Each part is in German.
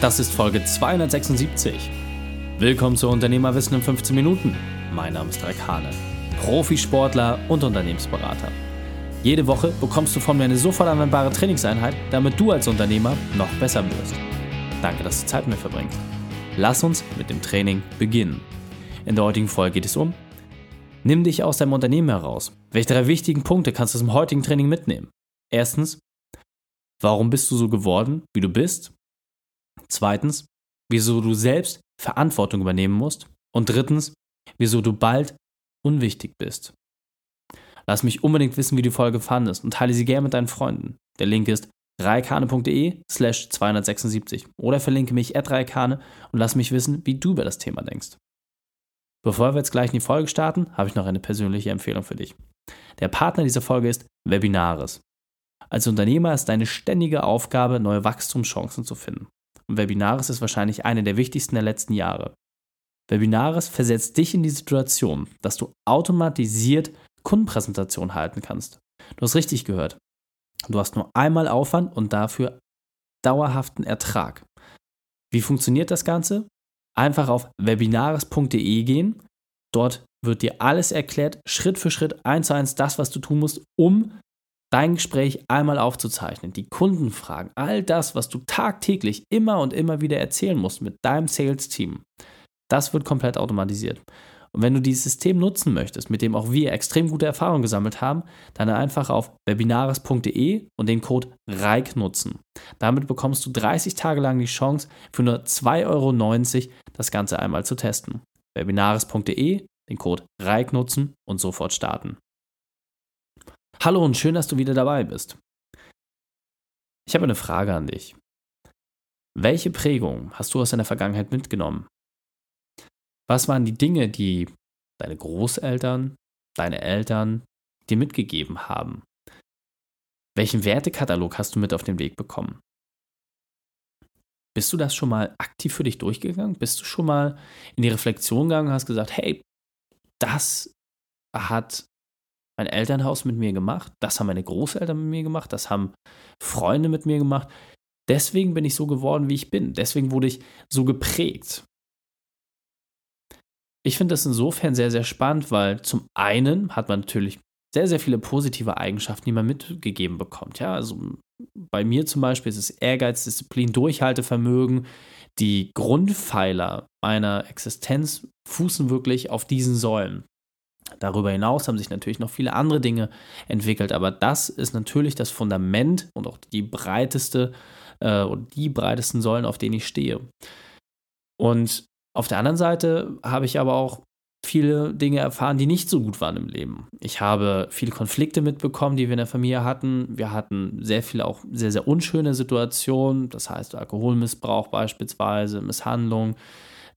Das ist Folge 276. Willkommen zu Unternehmerwissen in 15 Minuten. Mein Name ist Raik Hane, Profisportler und Unternehmensberater. Jede Woche bekommst du von mir eine sofort anwendbare Trainingseinheit, damit du als Unternehmer noch besser wirst. Danke, dass du Zeit mit mir verbringst. Lass uns mit dem Training beginnen. In der heutigen Folge geht es um Nimm dich aus deinem Unternehmen heraus. Welche drei wichtigen Punkte kannst du dem heutigen Training mitnehmen? Erstens, warum bist du so geworden, wie du bist? Zweitens, wieso du selbst Verantwortung übernehmen musst. Und drittens, wieso du bald unwichtig bist. Lass mich unbedingt wissen, wie die Folge fandest und teile sie gerne mit deinen Freunden. Der Link ist reikane.de slash 276 oder verlinke mich at reikane und lass mich wissen, wie du über das Thema denkst. Bevor wir jetzt gleich in die Folge starten, habe ich noch eine persönliche Empfehlung für dich. Der Partner dieser Folge ist Webinaris. Als Unternehmer ist deine ständige Aufgabe, neue Wachstumschancen zu finden. Und Webinaris ist wahrscheinlich eine der wichtigsten der letzten Jahre. Webinaris versetzt dich in die Situation, dass du automatisiert Kundenpräsentationen halten kannst. Du hast richtig gehört. Du hast nur einmal Aufwand und dafür dauerhaften Ertrag. Wie funktioniert das Ganze? Einfach auf webinaris.de gehen. Dort wird dir alles erklärt, Schritt für Schritt, eins zu eins, das, was du tun musst, um dein Gespräch einmal aufzuzeichnen, die Kundenfragen, all das, was du tagtäglich immer und immer wieder erzählen musst mit deinem Sales-Team, das wird komplett automatisiert. Und wenn du dieses System nutzen möchtest, mit dem auch wir extrem gute Erfahrungen gesammelt haben, dann einfach auf webinaris.de und den Code REIK nutzen. Damit bekommst du 30 Tage lang die Chance, für nur 2,90 Euro das Ganze einmal zu testen. webinaris.de, den Code REIK nutzen und sofort starten. Hallo und schön, dass du wieder dabei bist. Ich habe eine Frage an dich. Welche Prägung hast du aus deiner Vergangenheit mitgenommen? Was waren die Dinge, die deine Großeltern, deine Eltern dir mitgegeben haben? Welchen Wertekatalog hast du mit auf den Weg bekommen? Bist du das schon mal aktiv für dich durchgegangen? Bist du schon mal in die Reflexion gegangen und hast gesagt, hey, das hat mein Elternhaus mit mir gemacht, das haben meine Großeltern mit mir gemacht, das haben Freunde mit mir gemacht. Deswegen bin ich so geworden, wie ich bin. Deswegen wurde ich so geprägt. Ich finde das insofern sehr, sehr spannend, weil zum einen hat man natürlich sehr, sehr viele positive Eigenschaften, die man mitgegeben bekommt. Ja, also bei mir zum Beispiel ist es Ehrgeiz, Disziplin, Durchhaltevermögen. Die Grundpfeiler meiner Existenz fußen wirklich auf diesen Säulen. Darüber hinaus haben sich natürlich noch viele andere Dinge entwickelt, aber das ist natürlich das Fundament und auch die breiteste äh, und die breitesten Säulen, auf denen ich stehe. Und auf der anderen Seite habe ich aber auch viele Dinge erfahren, die nicht so gut waren im Leben. Ich habe viele Konflikte mitbekommen, die wir in der Familie hatten. Wir hatten sehr viele auch sehr, sehr unschöne Situationen, das heißt Alkoholmissbrauch beispielsweise, Misshandlung,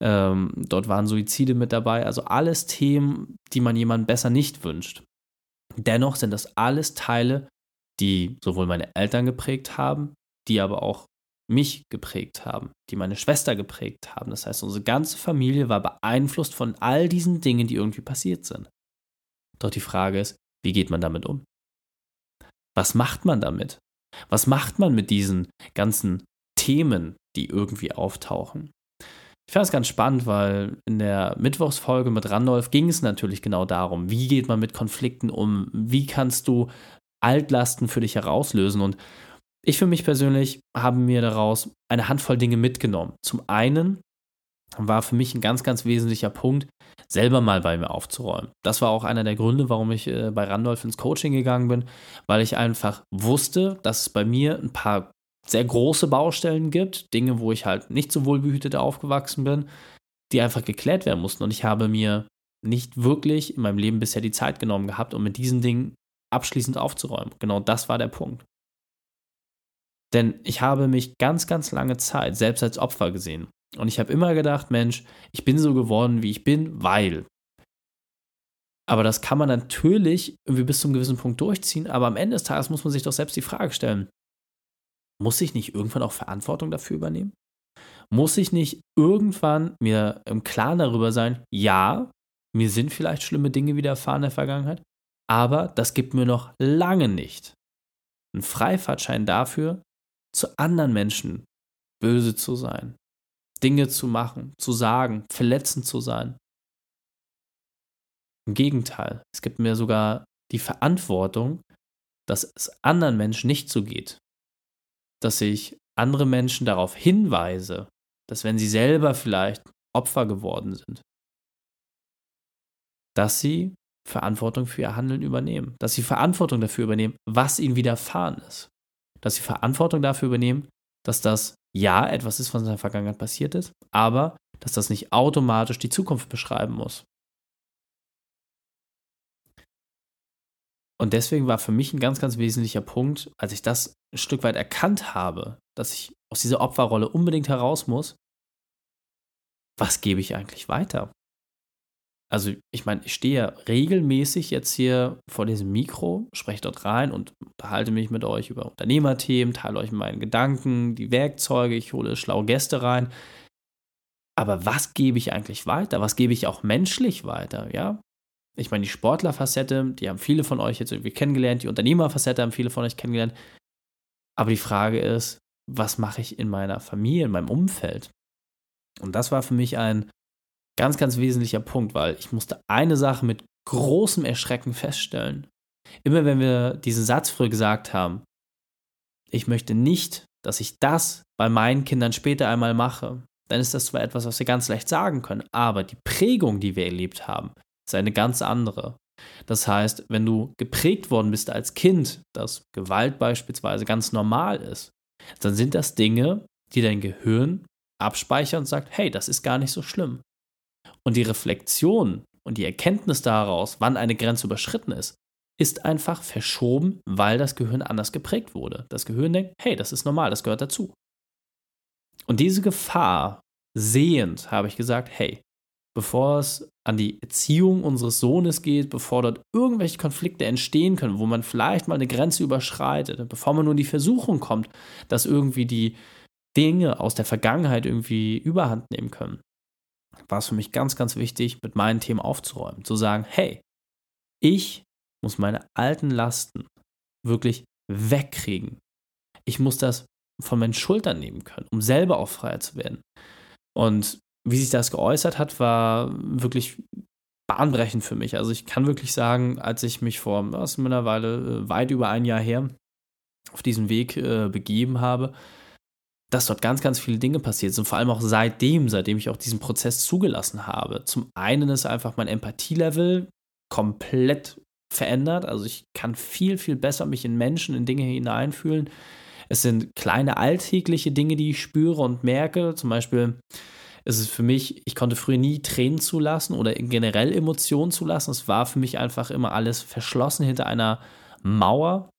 ähm, dort waren Suizide mit dabei. Also alles Themen, die man jemandem besser nicht wünscht. Dennoch sind das alles Teile, die sowohl meine Eltern geprägt haben, die aber auch mich geprägt haben, die meine Schwester geprägt haben. Das heißt, unsere ganze Familie war beeinflusst von all diesen Dingen, die irgendwie passiert sind. Doch die Frage ist, wie geht man damit um? Was macht man damit? Was macht man mit diesen ganzen Themen, die irgendwie auftauchen? Ich fand es ganz spannend, weil in der Mittwochsfolge mit Randolph ging es natürlich genau darum, wie geht man mit Konflikten um, wie kannst du Altlasten für dich herauslösen. Und ich für mich persönlich habe mir daraus eine Handvoll Dinge mitgenommen. Zum einen war für mich ein ganz, ganz wesentlicher Punkt, selber mal bei mir aufzuräumen. Das war auch einer der Gründe, warum ich äh, bei Randolph ins Coaching gegangen bin, weil ich einfach wusste, dass es bei mir ein paar sehr große Baustellen gibt, Dinge, wo ich halt nicht so wohlbehütet aufgewachsen bin, die einfach geklärt werden mussten. Und ich habe mir nicht wirklich in meinem Leben bisher die Zeit genommen gehabt, um mit diesen Dingen abschließend aufzuräumen. Genau das war der Punkt. Denn ich habe mich ganz, ganz lange Zeit selbst als Opfer gesehen. Und ich habe immer gedacht, Mensch, ich bin so geworden, wie ich bin, weil. Aber das kann man natürlich irgendwie bis zu einem gewissen Punkt durchziehen. Aber am Ende des Tages muss man sich doch selbst die Frage stellen, muss ich nicht irgendwann auch Verantwortung dafür übernehmen? Muss ich nicht irgendwann mir im Klaren darüber sein, ja, mir sind vielleicht schlimme Dinge widerfahren in der Vergangenheit, aber das gibt mir noch lange nicht einen Freifahrtschein dafür, zu anderen Menschen böse zu sein, Dinge zu machen, zu sagen, verletzend zu sein. Im Gegenteil, es gibt mir sogar die Verantwortung, dass es anderen Menschen nicht so geht. Dass ich andere Menschen darauf hinweise, dass wenn sie selber vielleicht Opfer geworden sind, dass sie Verantwortung für ihr Handeln übernehmen, dass sie Verantwortung dafür übernehmen, was ihnen widerfahren ist, dass sie Verantwortung dafür übernehmen, dass das ja etwas ist, was in der Vergangenheit passiert ist, aber dass das nicht automatisch die Zukunft beschreiben muss. Und deswegen war für mich ein ganz, ganz wesentlicher Punkt, als ich das ein Stück weit erkannt habe, dass ich aus dieser Opferrolle unbedingt heraus muss, was gebe ich eigentlich weiter? Also ich meine, ich stehe ja regelmäßig jetzt hier vor diesem Mikro, spreche dort rein und unterhalte mich mit euch über Unternehmerthemen, teile euch meine Gedanken, die Werkzeuge, ich hole schlaue Gäste rein. Aber was gebe ich eigentlich weiter? Was gebe ich auch menschlich weiter? Ja, ich meine, die Sportlerfacette, die haben viele von euch jetzt irgendwie kennengelernt, die Unternehmerfacette haben viele von euch kennengelernt. Aber die Frage ist, was mache ich in meiner Familie, in meinem Umfeld? Und das war für mich ein Ganz, ganz wesentlicher Punkt, weil ich musste eine Sache mit großem Erschrecken feststellen. Immer wenn wir diesen Satz früher gesagt haben, ich möchte nicht, dass ich das bei meinen Kindern später einmal mache, dann ist das zwar etwas, was wir ganz leicht sagen können, aber die Prägung, die wir erlebt haben, ist eine ganz andere. Das heißt, wenn du geprägt worden bist als Kind, dass Gewalt beispielsweise ganz normal ist, dann sind das Dinge, die dein Gehirn abspeichert und sagt, hey, das ist gar nicht so schlimm. Und die Reflexion und die Erkenntnis daraus, wann eine Grenze überschritten ist, ist einfach verschoben, weil das Gehirn anders geprägt wurde. Das Gehirn denkt, hey, das ist normal, das gehört dazu. Und diese Gefahr sehend habe ich gesagt, hey, bevor es an die Erziehung unseres Sohnes geht, bevor dort irgendwelche Konflikte entstehen können, wo man vielleicht mal eine Grenze überschreitet, bevor man nur in die Versuchung kommt, dass irgendwie die Dinge aus der Vergangenheit irgendwie überhand nehmen können, war es für mich ganz, ganz wichtig, mit meinen Themen aufzuräumen. Zu sagen, hey, ich muss meine alten Lasten wirklich wegkriegen. Ich muss das von meinen Schultern nehmen können, um selber auch freier zu werden. Und wie sich das geäußert hat, war wirklich bahnbrechend für mich. Also ich kann wirklich sagen, als ich mich vor, das ist mittlerweile äh, weit über ein Jahr her, auf diesen Weg äh, begeben habe, dass dort ganz, ganz viele Dinge passiert sind. Vor allem auch seitdem, seitdem ich auch diesen Prozess zugelassen habe. Zum einen ist einfach mein Empathielevel komplett verändert. Also ich kann viel, viel besser mich in Menschen, in Dinge hineinfühlen. Es sind kleine alltägliche Dinge, die ich spüre und merke. Zum Beispiel ist es für mich, ich konnte früher nie Tränen zulassen oder generell Emotionen zulassen. Es war für mich einfach immer alles verschlossen hinter einer Mauer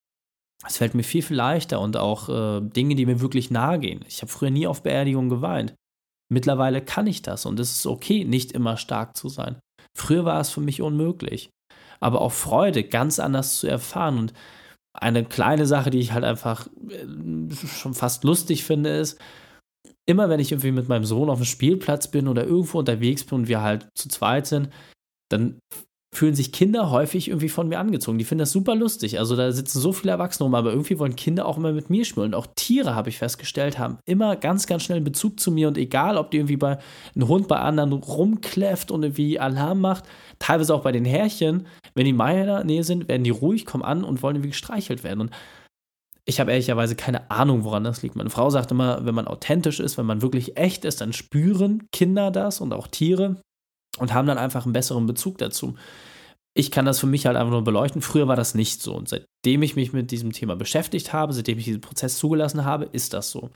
es fällt mir viel, viel leichter und auch äh, Dinge, die mir wirklich nahe gehen. Ich habe früher nie auf Beerdigungen geweint. Mittlerweile kann ich das und es ist okay, nicht immer stark zu sein. Früher war es für mich unmöglich. Aber auch Freude ganz anders zu erfahren und eine kleine Sache, die ich halt einfach äh, schon fast lustig finde, ist, immer wenn ich irgendwie mit meinem Sohn auf dem Spielplatz bin oder irgendwo unterwegs bin und wir halt zu zweit sind, dann fühlen sich Kinder häufig irgendwie von mir angezogen. Die finden das super lustig. Also da sitzen so viele Erwachsene rum, aber irgendwie wollen Kinder auch immer mit mir spielen. Und auch Tiere, habe ich festgestellt, haben immer ganz, ganz schnell einen Bezug zu mir. Und egal, ob die irgendwie bei einem Hund bei anderen rumkläfft und irgendwie Alarm macht, teilweise auch bei den Härchen, wenn die in meiner Nähe sind, werden die ruhig, kommen an und wollen irgendwie gestreichelt werden. Und ich habe ehrlicherweise keine Ahnung, woran das liegt. Meine Frau sagt immer, wenn man authentisch ist, wenn man wirklich echt ist, dann spüren Kinder das und auch Tiere und haben dann einfach einen besseren Bezug dazu. Ich kann das für mich halt einfach nur beleuchten. Früher war das nicht so. Und seitdem ich mich mit diesem Thema beschäftigt habe, seitdem ich diesen Prozess zugelassen habe, ist das so.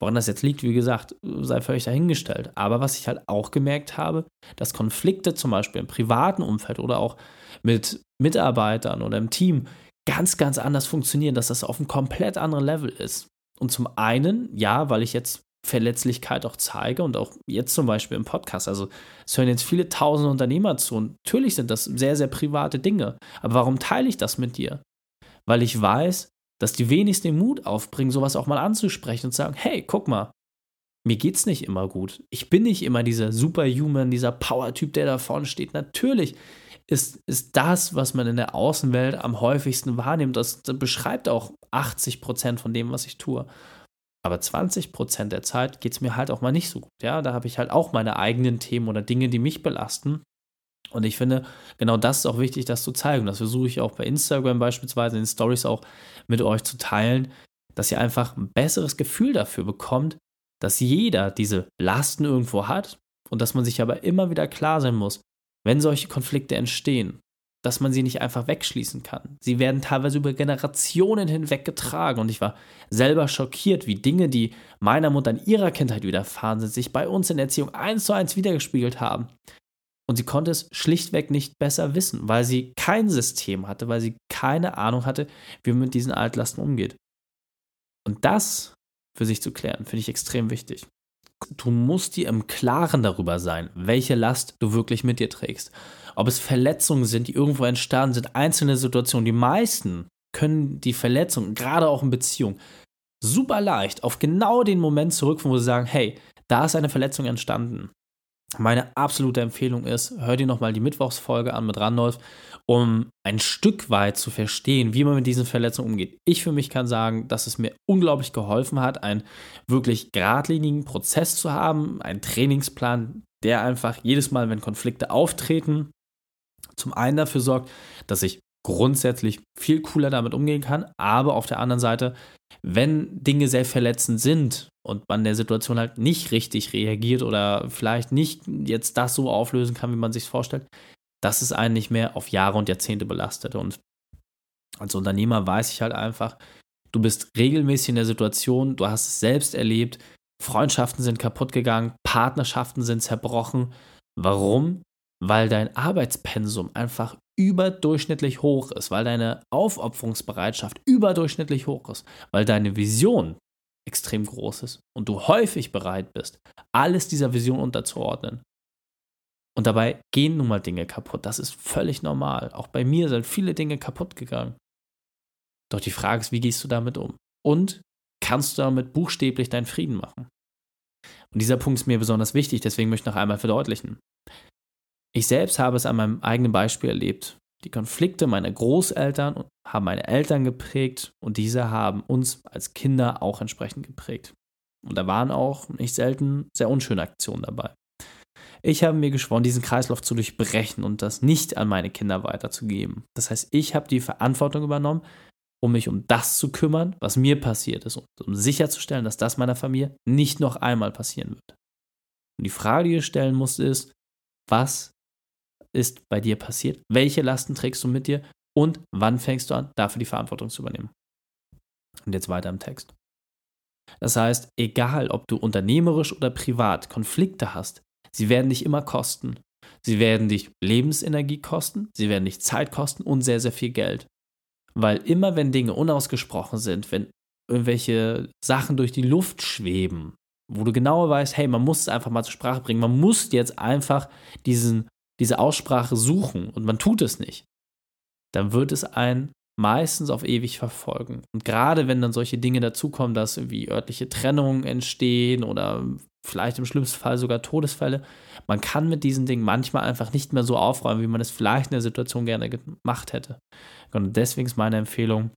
Woran das jetzt liegt, wie gesagt, sei völlig dahingestellt. Aber was ich halt auch gemerkt habe, dass Konflikte zum Beispiel im privaten Umfeld oder auch mit Mitarbeitern oder im Team ganz, ganz anders funktionieren, dass das auf einem komplett anderen Level ist. Und zum einen, ja, weil ich jetzt Verletzlichkeit auch zeige und auch jetzt zum Beispiel im Podcast. Also es hören jetzt viele tausende Unternehmer zu und natürlich sind das sehr, sehr private Dinge. Aber warum teile ich das mit dir? Weil ich weiß, dass die wenigsten den Mut aufbringen, sowas auch mal anzusprechen und sagen, hey, guck mal, mir geht's nicht immer gut. Ich bin nicht immer dieser Superhuman, dieser Power-Typ, der da vorne steht. Natürlich ist, ist das, was man in der Außenwelt am häufigsten wahrnimmt. Das, das beschreibt auch 80 Prozent von dem, was ich tue. Aber 20% der Zeit geht es mir halt auch mal nicht so gut. Ja, da habe ich halt auch meine eigenen Themen oder Dinge, die mich belasten. Und ich finde, genau das ist auch wichtig, das zu zeigen. Das versuche ich auch bei Instagram beispielsweise in den Stories auch mit euch zu teilen, dass ihr einfach ein besseres Gefühl dafür bekommt, dass jeder diese Lasten irgendwo hat und dass man sich aber immer wieder klar sein muss, wenn solche Konflikte entstehen, dass man sie nicht einfach wegschließen kann. Sie werden teilweise über Generationen hinweg getragen und ich war selber schockiert, wie Dinge, die meiner Mutter in ihrer Kindheit widerfahren sind, sich bei uns in der Erziehung eins zu eins wiedergespiegelt haben. Und sie konnte es schlichtweg nicht besser wissen, weil sie kein System hatte, weil sie keine Ahnung hatte, wie man mit diesen Altlasten umgeht. Und das für sich zu klären, finde ich extrem wichtig. Du musst dir im Klaren darüber sein, welche Last du wirklich mit dir trägst. Ob es Verletzungen sind, die irgendwo entstanden sind, einzelne Situationen. Die meisten können die Verletzungen, gerade auch in Beziehungen, super leicht auf genau den Moment zurückführen, wo sie sagen, hey, da ist eine Verletzung entstanden. Meine absolute Empfehlung ist, hör dir nochmal die Mittwochsfolge an mit Randolph, um ein Stück weit zu verstehen, wie man mit diesen Verletzungen umgeht. Ich für mich kann sagen, dass es mir unglaublich geholfen hat, einen wirklich geradlinigen Prozess zu haben, einen Trainingsplan, der einfach jedes Mal, wenn Konflikte auftreten, zum einen dafür sorgt, dass ich grundsätzlich viel cooler damit umgehen kann, aber auf der anderen Seite, wenn Dinge sehr verletzend sind und man der Situation halt nicht richtig reagiert oder vielleicht nicht jetzt das so auflösen kann, wie man sich vorstellt, dass es einen nicht mehr auf Jahre und Jahrzehnte belastet. Und als Unternehmer weiß ich halt einfach, du bist regelmäßig in der Situation, du hast es selbst erlebt, Freundschaften sind kaputt gegangen, Partnerschaften sind zerbrochen. Warum? Weil dein Arbeitspensum einfach überdurchschnittlich hoch ist, weil deine Aufopferungsbereitschaft überdurchschnittlich hoch ist, weil deine Vision extrem groß ist und du häufig bereit bist, alles dieser Vision unterzuordnen. Und dabei gehen nun mal Dinge kaputt. Das ist völlig normal. Auch bei mir sind viele Dinge kaputt gegangen. Doch die Frage ist, wie gehst du damit um? Und kannst du damit buchstäblich deinen Frieden machen? Und dieser Punkt ist mir besonders wichtig, deswegen möchte ich noch einmal verdeutlichen. Ich selbst habe es an meinem eigenen Beispiel erlebt. Die Konflikte meiner Großeltern haben meine Eltern geprägt und diese haben uns als Kinder auch entsprechend geprägt. Und da waren auch nicht selten sehr unschöne Aktionen dabei. Ich habe mir geschworen, diesen Kreislauf zu durchbrechen und das nicht an meine Kinder weiterzugeben. Das heißt, ich habe die Verantwortung übernommen, um mich um das zu kümmern, was mir passiert ist, um sicherzustellen, dass das meiner Familie nicht noch einmal passieren wird. Und die Frage, die du stellen musst, ist, was ist bei dir passiert? Welche Lasten trägst du mit dir? Und wann fängst du an, dafür die Verantwortung zu übernehmen? Und jetzt weiter im Text. Das heißt, egal ob du unternehmerisch oder privat Konflikte hast, sie werden dich immer kosten. Sie werden dich Lebensenergie kosten, sie werden dich Zeit kosten und sehr, sehr viel Geld. Weil immer wenn Dinge unausgesprochen sind, wenn irgendwelche Sachen durch die Luft schweben, wo du genauer weißt, hey, man muss es einfach mal zur Sprache bringen, man muss jetzt einfach diesen diese Aussprache suchen und man tut es nicht, dann wird es einen meistens auf ewig verfolgen. Und gerade wenn dann solche Dinge dazukommen, dass irgendwie örtliche Trennungen entstehen oder vielleicht im schlimmsten Fall sogar Todesfälle, man kann mit diesen Dingen manchmal einfach nicht mehr so aufräumen, wie man es vielleicht in der Situation gerne gemacht hätte. Und deswegen ist meine Empfehlung,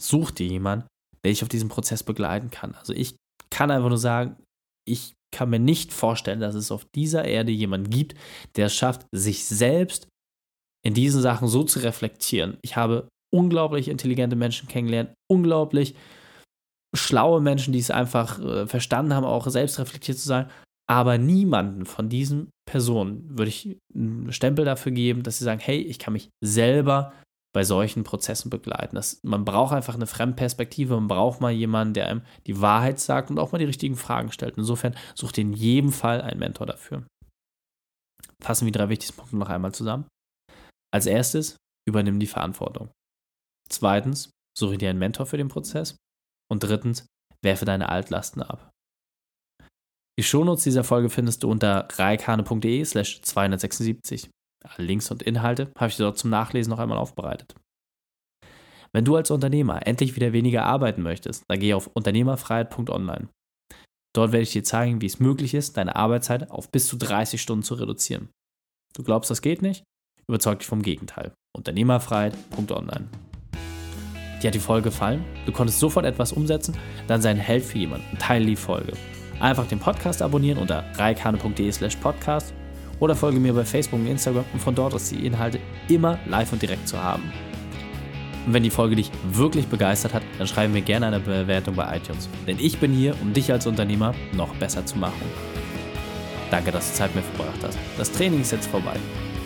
such dir jemanden, der dich auf diesem Prozess begleiten kann. Also ich kann einfach nur sagen, ich kann mir nicht vorstellen, dass es auf dieser Erde jemanden gibt, der es schafft, sich selbst in diesen Sachen so zu reflektieren. Ich habe unglaublich intelligente Menschen kennengelernt, unglaublich schlaue Menschen, die es einfach äh, verstanden haben, auch selbst reflektiert zu sein. Aber niemanden von diesen Personen würde ich einen Stempel dafür geben, dass sie sagen, hey, ich kann mich selber bei solchen Prozessen begleiten. Das, man braucht einfach eine Fremdperspektive, man braucht mal jemanden, der einem die Wahrheit sagt und auch mal die richtigen Fragen stellt. Insofern sucht in jedem Fall einen Mentor dafür. Fassen wir drei wichtigsten Punkte noch einmal zusammen. Als erstes, übernimm die Verantwortung. Zweitens, suche dir einen Mentor für den Prozess. Und drittens, werfe deine Altlasten ab. Die Shownotes dieser Folge findest du unter reikane.de slash 276. Links und Inhalte habe ich dort zum Nachlesen noch einmal aufbereitet. Wenn du als Unternehmer endlich wieder weniger arbeiten möchtest, dann geh auf unternehmerfreiheit.online. Dort werde ich dir zeigen, wie es möglich ist, deine Arbeitszeit auf bis zu 30 Stunden zu reduzieren. Du glaubst, das geht nicht? Überzeug dich vom Gegenteil. Unternehmerfreiheit.online. dir hat die Folge gefallen, du konntest sofort etwas umsetzen, dann sei ein Held für jemanden, teile die Folge. Einfach den Podcast abonnieren unter reikane.de slash podcast oder folge mir bei Facebook und Instagram, um von dort aus die Inhalte immer live und direkt zu haben. Und wenn die Folge dich wirklich begeistert hat, dann schreibe mir gerne eine Bewertung bei iTunes. Denn ich bin hier, um dich als Unternehmer noch besser zu machen. Danke, dass du Zeit mit mir verbracht hast. Das Training ist jetzt vorbei.